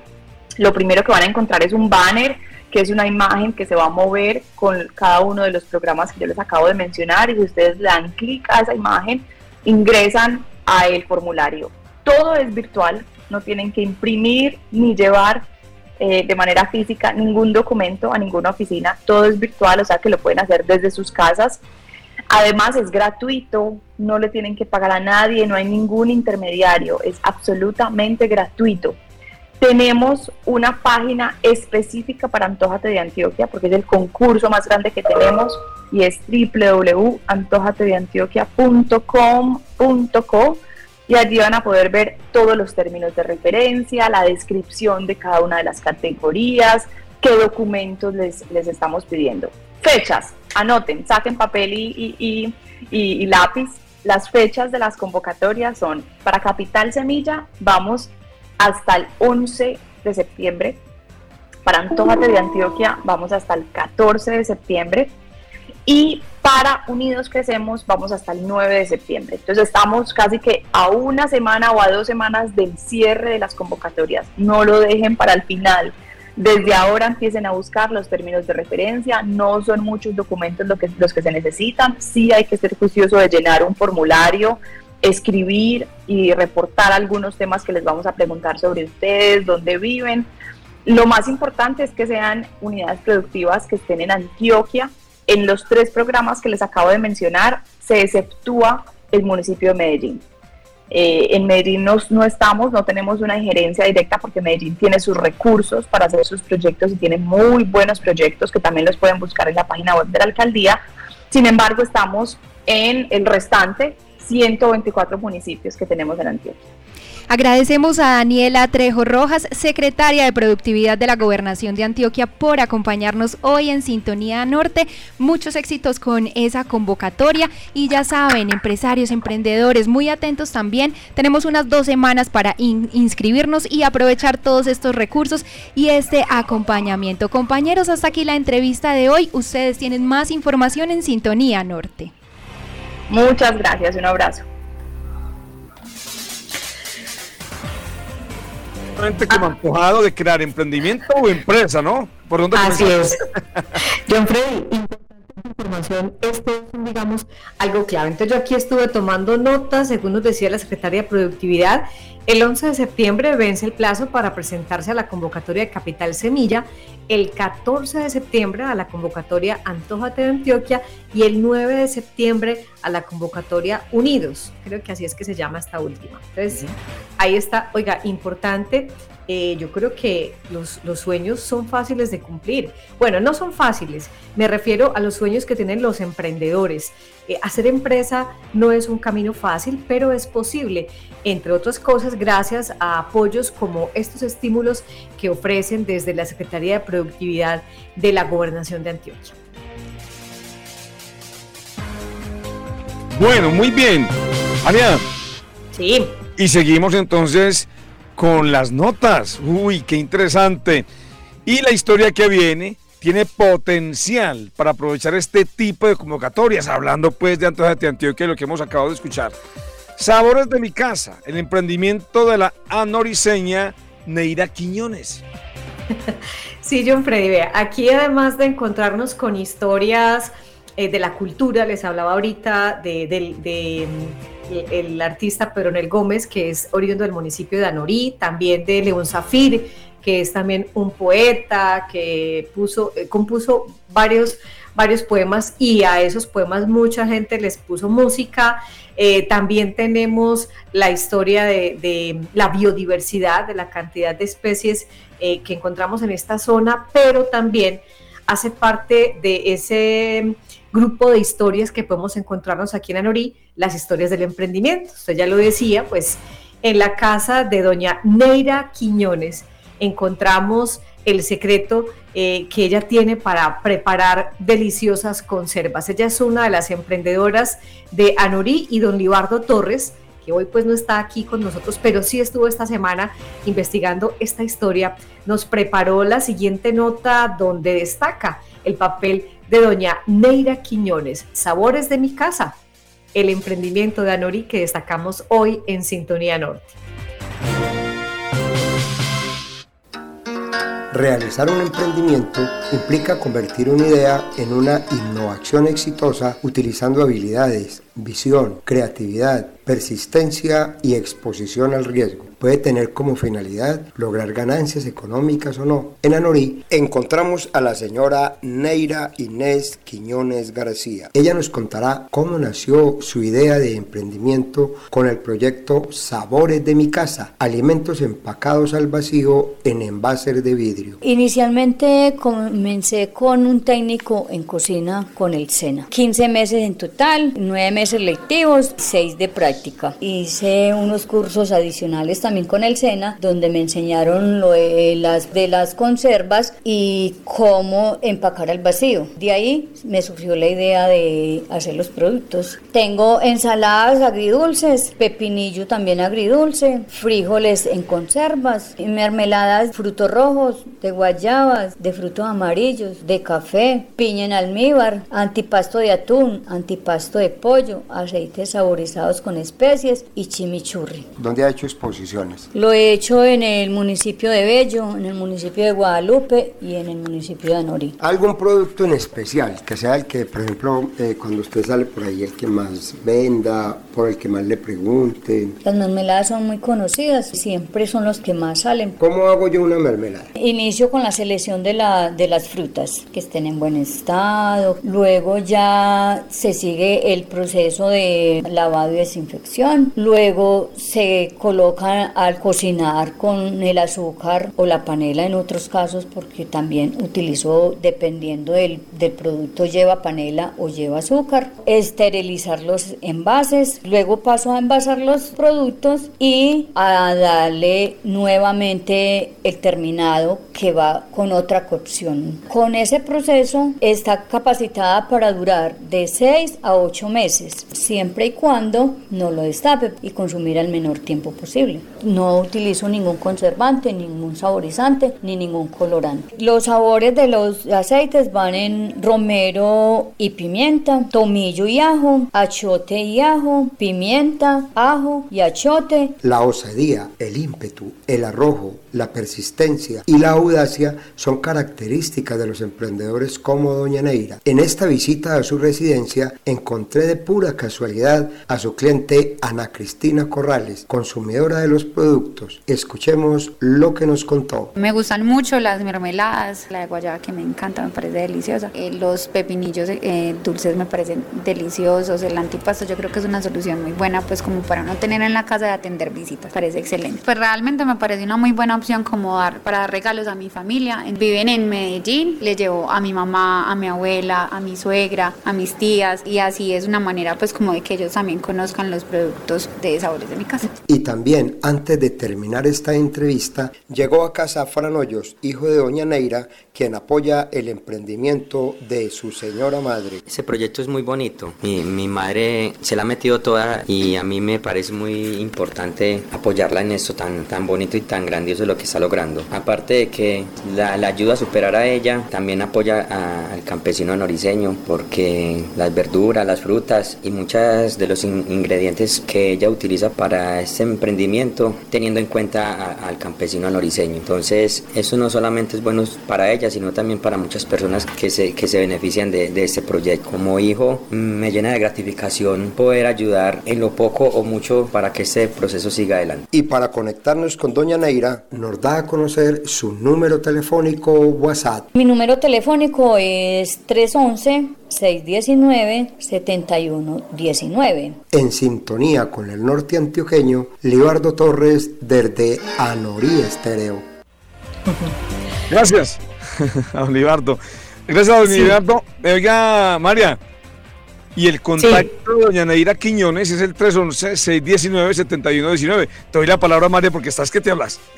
Lo primero que van a encontrar es un banner, que es una imagen que se va a mover con cada uno de los programas que yo les acabo de mencionar. Y si ustedes le dan clic a esa imagen, ingresan a el formulario. Todo es virtual, no tienen que imprimir ni llevar eh, de manera física ningún documento a ninguna oficina, todo es virtual, o sea que lo pueden hacer desde sus casas. Además es gratuito, no le tienen que pagar a nadie, no hay ningún intermediario, es absolutamente gratuito. Tenemos una página específica para Antojate de Antioquia, porque es el concurso más grande que tenemos y es www.antojatedeantioquia.com.co y allí van a poder ver todos los términos de referencia, la descripción de cada una de las categorías, qué documentos les, les estamos pidiendo. Fechas, anoten, saquen papel y, y, lápiz. Las fechas de las convocatorias son para Capital Semilla, vamos hasta el 11 de septiembre. Para Antójate de Antioquia, vamos hasta el 14 de septiembre. Y para Unidos Crecemos vamos hasta el 9 de septiembre. Entonces estamos casi que a una semana o a dos semanas del cierre de las convocatorias. No lo dejen para el final. Desde ahora empiecen a buscar los términos de referencia. No son muchos documentos lo que, los que se necesitan. Sí hay que ser juicioso de llenar un formulario, escribir y reportar algunos temas que les vamos a preguntar sobre ustedes, dónde viven. Lo más importante es que sean unidades productivas que estén en Antioquia, en los tres programas que les acabo de mencionar se exceptúa el municipio de Medellín. Eh, en Medellín no, no, estamos, no tenemos una injerencia directa porque Medellín tiene sus recursos para hacer sus proyectos y tiene muy buenos proyectos que también los pueden buscar en la página web de la alcaldía. Sin embargo, estamos en el restante 124 municipios que tenemos en Antioquia. Agradecemos a Daniela Trejo Rojas, secretaria de Productividad de la Gobernación de Antioquia, por acompañarnos hoy en Sintonía Norte. Muchos éxitos con esa convocatoria y ya saben, empresarios, emprendedores, muy atentos también. Tenemos unas dos semanas para inscribirnos y aprovechar todos estos recursos y este acompañamiento. Compañeros, hasta aquí la entrevista de hoy. Ustedes tienen más información en Sintonía Norte. Muchas gracias, un abrazo. Como antojado de crear emprendimiento o empresa, ¿no? ¿Por dónde Así es. John Freddy, información, esto es, digamos, algo clave. Entonces yo aquí estuve tomando notas, según nos decía la Secretaria de Productividad, El 11 de septiembre vence el plazo para presentarse a la convocatoria de Capital Semilla, el 14 de septiembre a la convocatoria Antojate de Antioquia y el 9 de septiembre a la convocatoria Unidos. Creo que así es que se llama esta última. Entonces, ahí está, oiga, importante eh, yo creo que los, sueños son fáciles de cumplir. Bueno, no son fáciles, me refiero a los sueños que tienen los emprendedores. Eh, hacer empresa no es un camino fácil, pero es posible, entre otras cosas, gracias a apoyos como estos estímulos que ofrecen desde la Secretaría de Productividad de la Gobernación de Antioquia. Bueno, muy bien. Ania. Sí. Y seguimos entonces con las notas. Uy, qué interesante. Y la historia que viene tiene potencial para aprovechar este tipo de convocatorias, hablando pues de de Antioquia, lo que hemos acabado de escuchar. Sabores de mi casa, el emprendimiento de la anoriseña Neira Quiñones. Sí, John Freddy, aquí además de encontrarnos con historias eh, de la cultura, les hablaba ahorita de, de el artista Pedronel Gómez, que es oriundo del municipio de Anorí, también de León Zafir, que es también un poeta que puso, eh, compuso varios, varios poemas y a esos poemas mucha gente les puso música. Eh, también tenemos la historia de, la biodiversidad, de la cantidad de especies eh, que encontramos en esta zona, pero también hace parte de ese grupo de historias que podemos encontrarnos aquí en Anorí, las historias del emprendimiento. Usted ya lo decía, pues en la casa de doña Neira Quiñones encontramos el secreto eh, que ella tiene para preparar deliciosas conservas. Ella es una de las emprendedoras de Anorí y don Libardo Torres, que hoy pues no está aquí con nosotros, pero sí estuvo esta semana investigando esta historia. Nos preparó la siguiente nota donde destaca el papel de doña Neira Quiñones, Sabores de mi casa, el emprendimiento de Anori que destacamos hoy en Sintonía Norte. Realizar un emprendimiento implica convertir una idea en una innovación exitosa utilizando habilidades, visión, creatividad, persistencia y exposición al riesgo puede tener como finalidad lograr ganancias económicas o no. En Anorí encontramos a la señora Neira Inés Quiñones García. Ella nos contará cómo nació su idea de emprendimiento con el proyecto Sabores de mi casa, alimentos empacados al vacío en envases de vidrio. Inicialmente comencé con un técnico en cocina con el SENA. 15 meses en total, 9 meses lectivos, 6 de práctica. Hice unos cursos adicionales también con el SENA, donde me enseñaron lo de las, de las conservas y cómo empacar al vacío. De ahí me surgió la idea de hacer los productos. Tengo ensaladas agridulces, pepinillo también agridulce, frijoles en conservas, mermeladas, frutos rojos, de guayabas, de frutos amarillos, de café, piña en almíbar, antipasto de atún, antipasto de pollo, aceites saborizados con especies y chimichurri. ¿Dónde ha hecho exposición? Lo he hecho en el municipio de Bello, en el municipio de Guadalupe y en el municipio de Anorí. ¿Algún producto en especial que sea el que, por ejemplo, eh, cuando usted sale por ahí, el que más venda, por el que más le pregunte? Las mermeladas son muy conocidas, siempre son los que más salen. ¿Cómo hago yo una mermelada? Inicio con la selección de, la, de las frutas que estén en buen estado, luego ya se sigue el proceso de lavado y desinfección, luego se colocan al cocinar con el azúcar o la panela en otros casos porque también utilizo dependiendo del, del producto lleva panela o lleva azúcar esterilizar los envases luego paso a envasar los productos y a darle nuevamente el terminado que va con otra cocción con ese proceso está capacitada para durar de 6 a 8 meses siempre y cuando no lo destape y consumir al menor tiempo posible no utilizo ningún conservante, ningún saborizante, ni ningún colorante. Los sabores de los aceites van en romero y pimienta, tomillo y ajo, achote y ajo, pimienta, ajo y achote. La osadía, el ímpetu, el arrojo, la persistencia y la audacia son características de los emprendedores como Doña Neira. En esta visita a su residencia encontré de pura casualidad a su cliente Ana Cristina Corrales, consumidora de los productos. Escuchemos lo que nos contó. Me gustan mucho las mermeladas, la de guayaba que me encanta, me parece deliciosa. Eh, los pepinillos eh, dulces me parecen deliciosos. El antipasto yo creo que es una solución muy buena, pues como para no tener en la casa de atender visitas. Parece excelente. Pues realmente me parece una muy buena opción como dar para dar regalos a mi familia. Viven en Medellín, le llevo a mi mamá, a mi abuela, a mi suegra, a mis tías y así es una manera pues como de que ellos también conozcan los productos de sabores de mi casa. Y también antes de terminar esta entrevista, llegó a casa Fran Hoyos, hijo de doña Neira, quien apoya el emprendimiento de su señora madre. Ese proyecto es muy bonito. Mi, mi madre se la ha metido toda y a mí me parece muy importante apoyarla en esto tan, tan bonito y tan grandioso lo que está logrando. Aparte de que la, la ayuda a superar a ella, también apoya al campesino noriceño porque las verduras, las frutas y muchas de los ingredientes que ella utiliza para este emprendimiento teniendo en cuenta al campesino noriceño. Entonces, eso no solamente es bueno para ella, sino también para muchas personas que se, que se benefician de, de este proyecto. Como hijo, me llena de gratificación poder ayudar en lo poco o mucho para que este proceso siga adelante. Y para conectarnos con Doña Neira, nos da a conocer su número telefónico WhatsApp. Mi número telefónico es 311 619-7119. En sintonía con el norte antioqueño, Libardo Torres desde Anorí Estéreo. Gracias, a Libardo. Gracias, a don Libardo. Oiga, María, y el contacto de doña Neira Quiñones es el 311-619-7119. Te doy la palabra, María, porque estás que te hablas.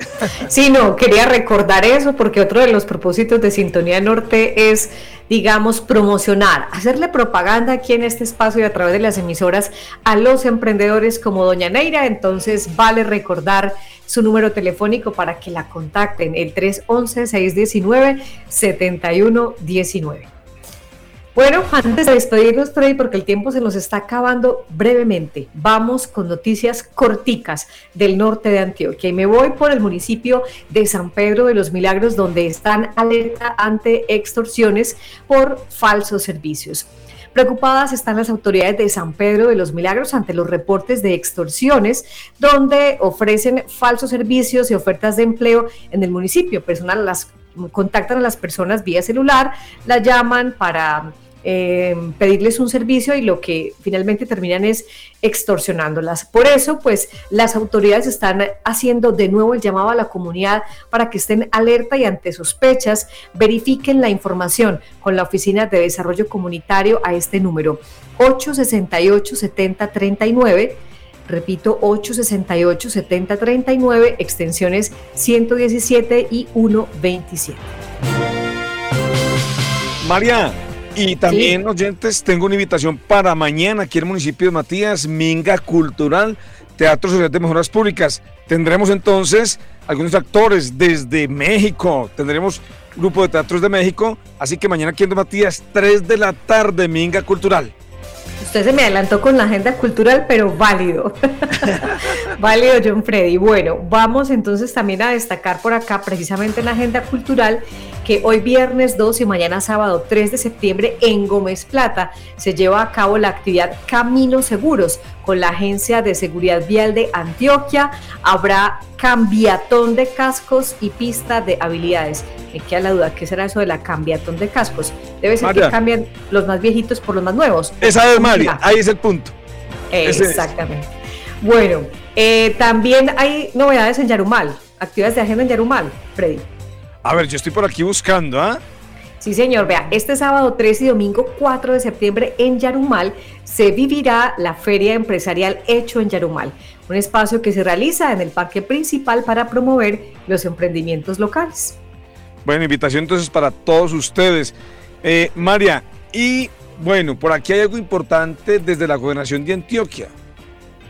Sí, no, quería recordar eso porque otro de los propósitos de Sintonía Norte es, digamos, promocionar, hacerle propaganda aquí en este espacio y a través de las emisoras a los emprendedores como doña Neira. Entonces, vale recordar su número telefónico para que la contacten, el 311-619-7119. Bueno, antes de despedirnos, Freddy, porque el tiempo se nos está acabando brevemente, vamos con noticias corticas del norte de Antioquia. Y me voy por el municipio de San Pedro de los Milagros, donde están alerta ante extorsiones por falsos servicios. Preocupadas están las autoridades de San Pedro de los Milagros ante los reportes de extorsiones donde ofrecen falsos servicios y ofertas de empleo en el municipio. Personal las contactan a las personas vía celular, las llaman para eh, pedirles un servicio y lo que finalmente terminan es extorsionándolas. Por eso, pues las autoridades están haciendo de nuevo el llamado a la comunidad para que estén alerta y ante sospechas verifiquen la información con la Oficina de Desarrollo Comunitario a este número 868-7039. Repito, 868-7039, extensiones 117 y 127. María, y también, oyentes, tengo una invitación para mañana aquí en el municipio de Matías, Minga Cultural, Teatro Social de Mejoras Públicas. Tendremos entonces algunos actores desde México, tendremos grupo de teatros de México, así que mañana aquí en Matías, 3 de la tarde, Minga Cultural. Usted se me adelantó con la agenda cultural, pero válido. válido, John Freddy. Bueno, vamos entonces también a destacar por acá, precisamente en la agenda cultural, que hoy viernes 2 y mañana sábado 3 de septiembre en Gómez Plata se lleva a cabo la actividad Caminos Seguros con la Agencia de Seguridad Vial de Antioquia. Habrá cambiatón de cascos y pista de habilidades. Me queda la duda, ¿qué será eso de la cambiatón de cascos? Debe ser que cambian los más viejitos por los más nuevos. Esa es María, ahí es el punto. Exactamente. Bueno, eh, también hay novedades en Yarumal, actividades de agenda en Yarumal, Freddy. A ver, yo estoy por aquí buscando, ¿ah? Sí, señor. Vea, este sábado 3 y domingo 4 de septiembre en Yarumal se vivirá la Feria Empresarial Hecho en Yarumal, un espacio que se realiza en el parque principal para promover los emprendimientos locales. Bueno, invitación entonces para todos ustedes. Eh, María, y bueno, por aquí hay algo importante desde la gobernación de Antioquia.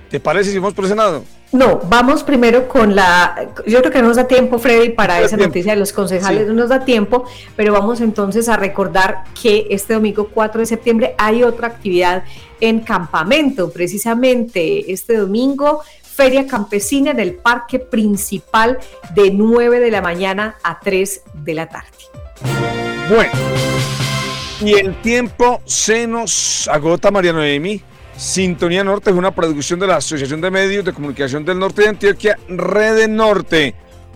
¿Te parece si vamos por lado? No, vamos primero con la, yo creo que no nos da tiempo, Freddy, para esa noticia de los concejales, no nos da tiempo, pero vamos entonces a recordar que este domingo 4 de septiembre hay otra actividad en campamento, precisamente este domingo, Feria Campesina en el parque principal de 9 de la mañana a 3 de la tarde. Bueno, y el tiempo se nos agota, María Noemi. Sintonía Norte es una producción de la Asociación de Medios de Comunicación del Norte de Antioquia, Red Norte.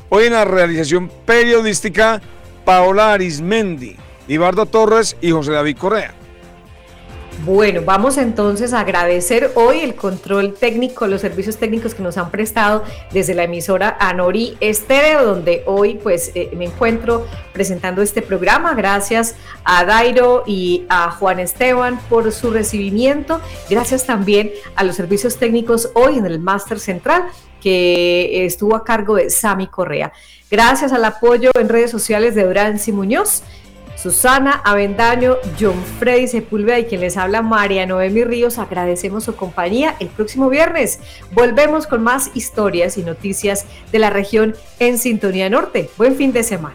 Hoy en la realización periodística, Paola Arismendi, Ibardo Torres y José David Correa. Bueno, vamos entonces a agradecer hoy el control técnico, los servicios técnicos que nos han prestado desde la emisora Anori Estéreo, donde hoy pues eh, me encuentro presentando este programa. Gracias a Dairo y a Juan Esteban por su recibimiento. Gracias también a los servicios técnicos hoy en el Máster Central que estuvo a cargo de Sami Correa. Gracias al apoyo en redes sociales de Duranzi Muñoz Susana Avendaño, John Freddy Sepúlveda y quien les habla María Noemi Ríos. Agradecemos su compañía. El próximo viernes volvemos con más historias y noticias de la región en Sintonía Norte. Buen fin de semana.